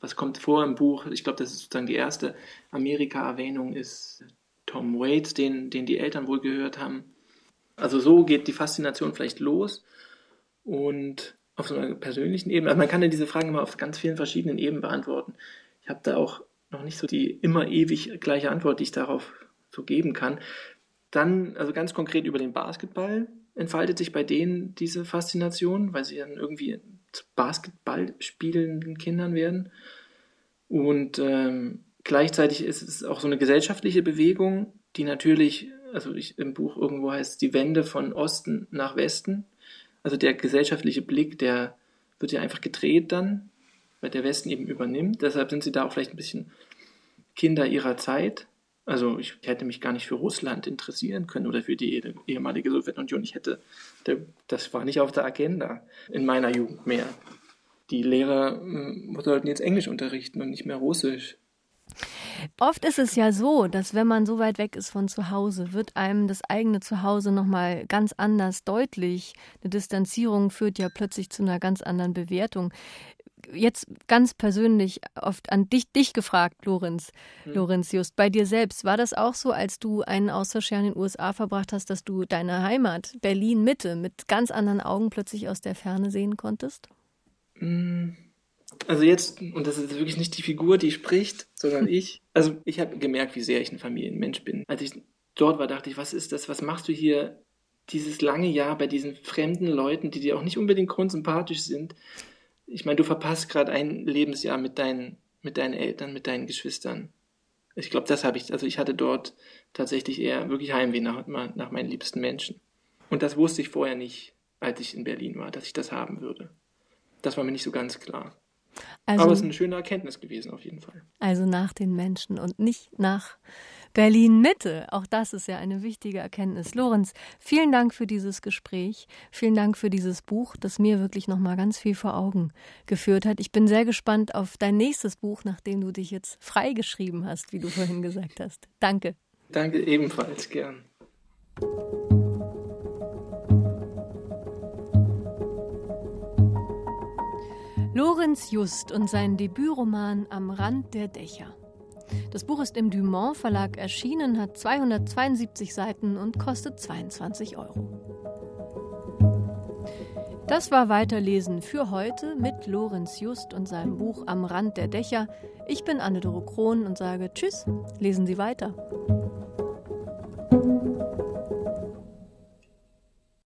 was kommt vor im Buch? Ich glaube, das ist sozusagen die erste Amerika-Erwähnung ist Tom Waits, den, den die Eltern wohl gehört haben. Also so geht die Faszination vielleicht los und auf so einer persönlichen Ebene. Also man kann ja diese Fragen immer auf ganz vielen verschiedenen Ebenen beantworten. Ich habe da auch noch nicht so die immer ewig gleiche Antwort, die ich darauf so geben kann. Dann, also ganz konkret über den Basketball entfaltet sich bei denen diese Faszination, weil sie dann irgendwie Basketball spielenden Kindern werden. Und ähm, gleichzeitig ist es auch so eine gesellschaftliche Bewegung, die natürlich, also ich, im Buch irgendwo heißt die Wende von Osten nach Westen, also der gesellschaftliche Blick, der wird ja einfach gedreht dann, weil der Westen eben übernimmt. Deshalb sind sie da auch vielleicht ein bisschen Kinder ihrer Zeit. Also ich hätte mich gar nicht für Russland interessieren können oder für die ehemalige Sowjetunion. Ich hätte, das war nicht auf der Agenda in meiner Jugend mehr. Die Lehrer hm, sollten jetzt Englisch unterrichten und nicht mehr Russisch. Oft ist es ja so, dass wenn man so weit weg ist von zu Hause, wird einem das eigene Zuhause nochmal ganz anders deutlich. Eine Distanzierung führt ja plötzlich zu einer ganz anderen Bewertung. Jetzt ganz persönlich oft an dich, dich gefragt, Lorenz, hm. Lorenz Just, bei dir selbst, war das auch so, als du einen Austauschjahr in den USA verbracht hast, dass du deine Heimat, Berlin Mitte, mit ganz anderen Augen plötzlich aus der Ferne sehen konntest? Hm also jetzt, und das ist wirklich nicht die Figur, die spricht, sondern *laughs* ich. Also ich habe gemerkt, wie sehr ich ein Familienmensch bin. Als ich dort war, dachte ich, was ist das? Was machst du hier dieses lange Jahr bei diesen fremden Leuten, die dir auch nicht unbedingt grundsympathisch sind? Ich meine, du verpasst gerade ein Lebensjahr mit deinen, mit deinen Eltern, mit deinen Geschwistern. Ich glaube, das habe ich, also ich hatte dort tatsächlich eher wirklich Heimweh nach, nach meinen liebsten Menschen. Und das wusste ich vorher nicht, als ich in Berlin war, dass ich das haben würde. Das war mir nicht so ganz klar. Also, Aber es ist eine schöne Erkenntnis gewesen, auf jeden Fall. Also nach den Menschen und nicht nach Berlin Mitte. Auch das ist ja eine wichtige Erkenntnis. Lorenz, vielen Dank für dieses Gespräch. Vielen Dank für dieses Buch, das mir wirklich nochmal ganz viel vor Augen geführt hat. Ich bin sehr gespannt auf dein nächstes Buch, nachdem du dich jetzt freigeschrieben hast, wie du vorhin gesagt hast. Danke. Danke ebenfalls, gern. Lorenz Just und sein Debütroman Am Rand der Dächer. Das Buch ist im Dumont Verlag erschienen, hat 272 Seiten und kostet 22 Euro. Das war Weiterlesen für heute mit Lorenz Just und seinem Buch Am Rand der Dächer. Ich bin Anne-Doro Krohn und sage Tschüss, lesen Sie weiter.